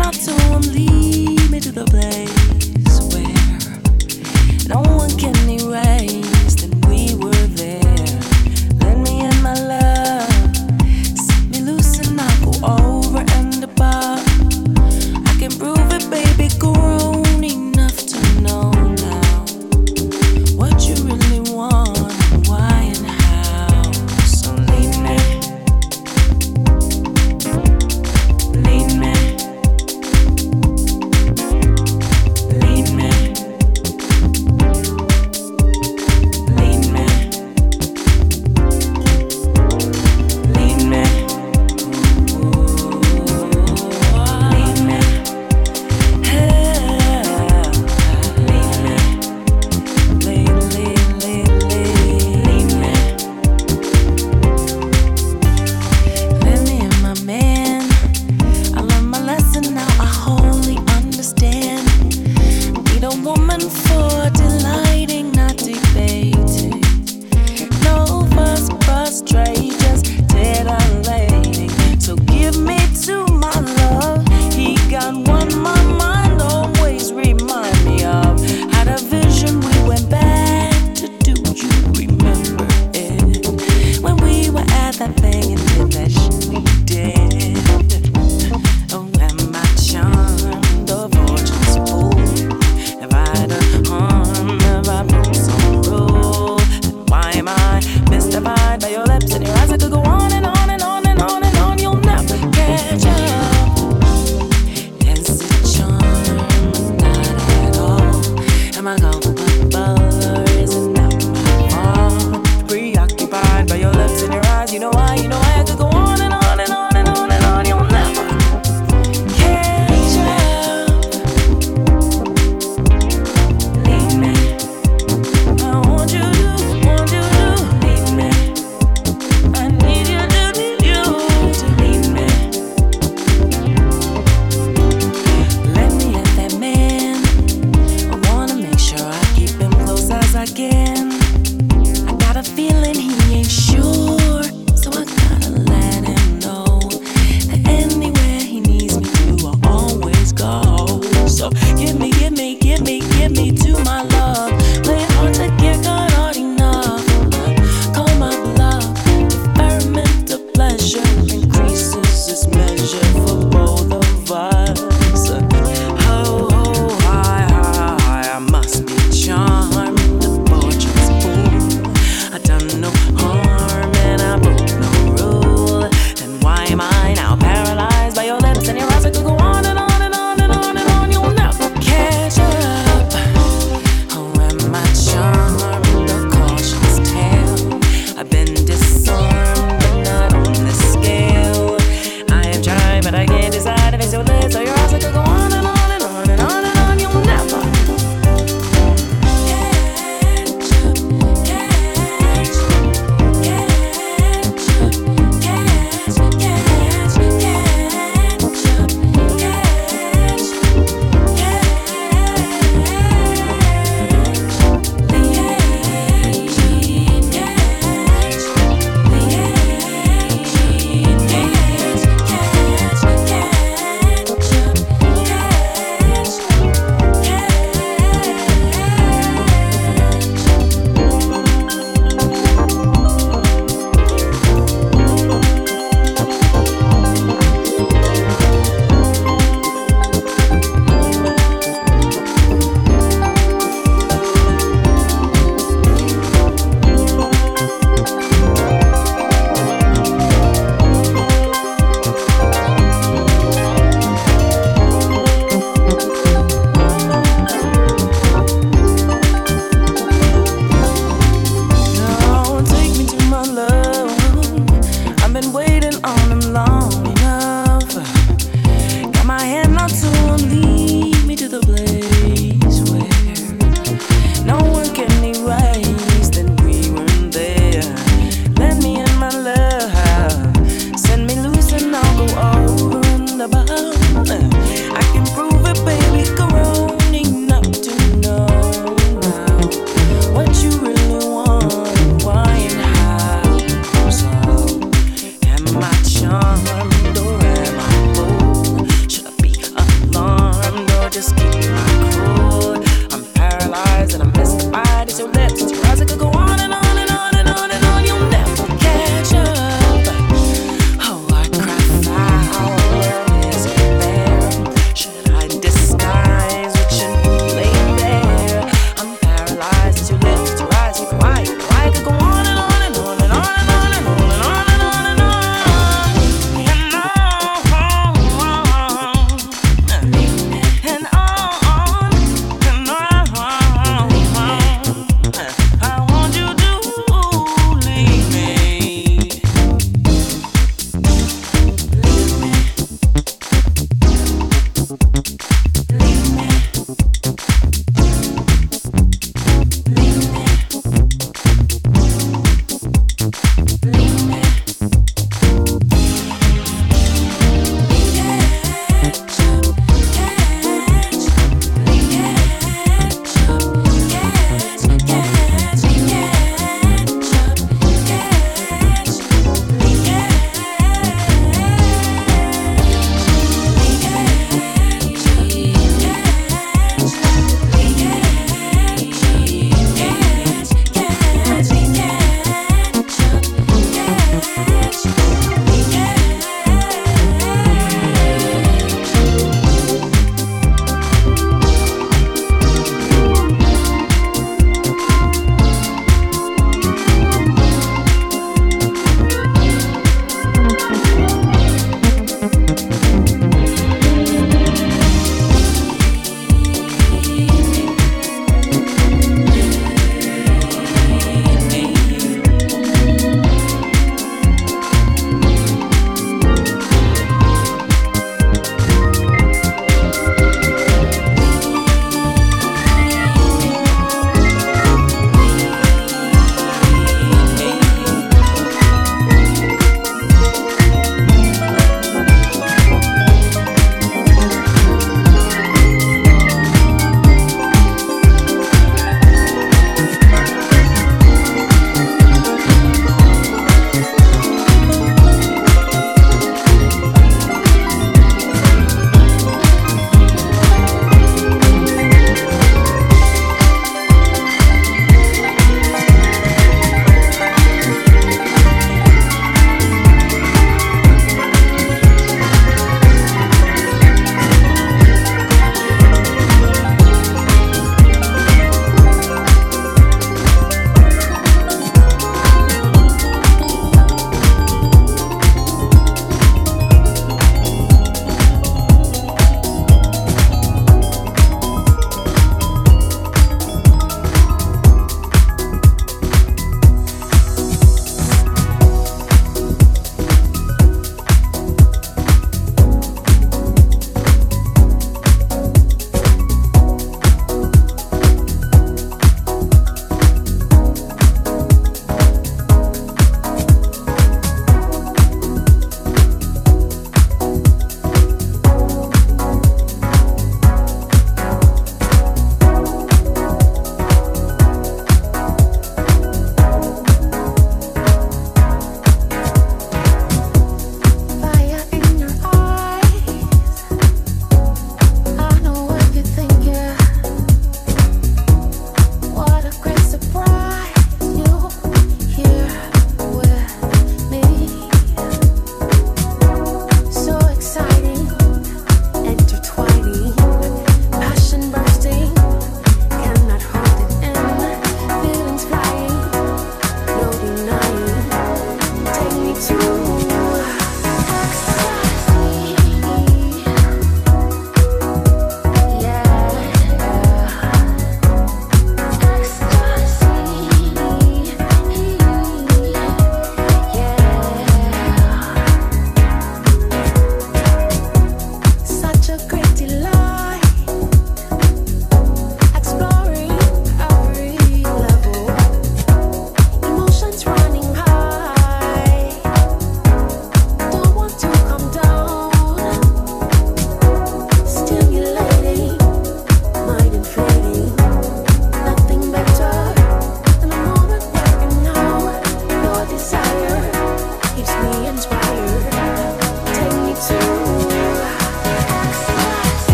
Not tomb, lead me to the place.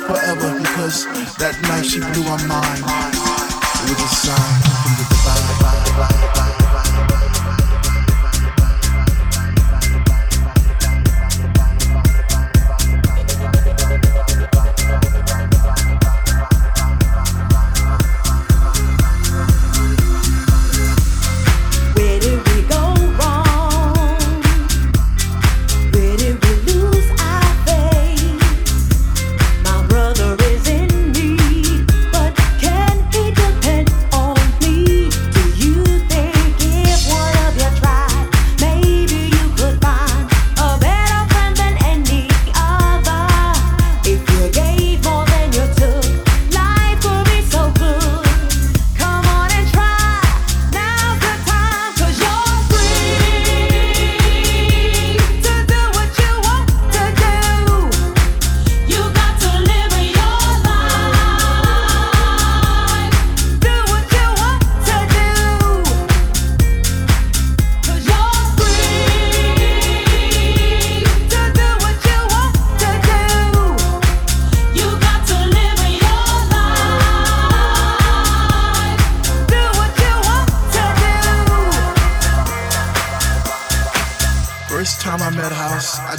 Last forever because that night she blew my mind.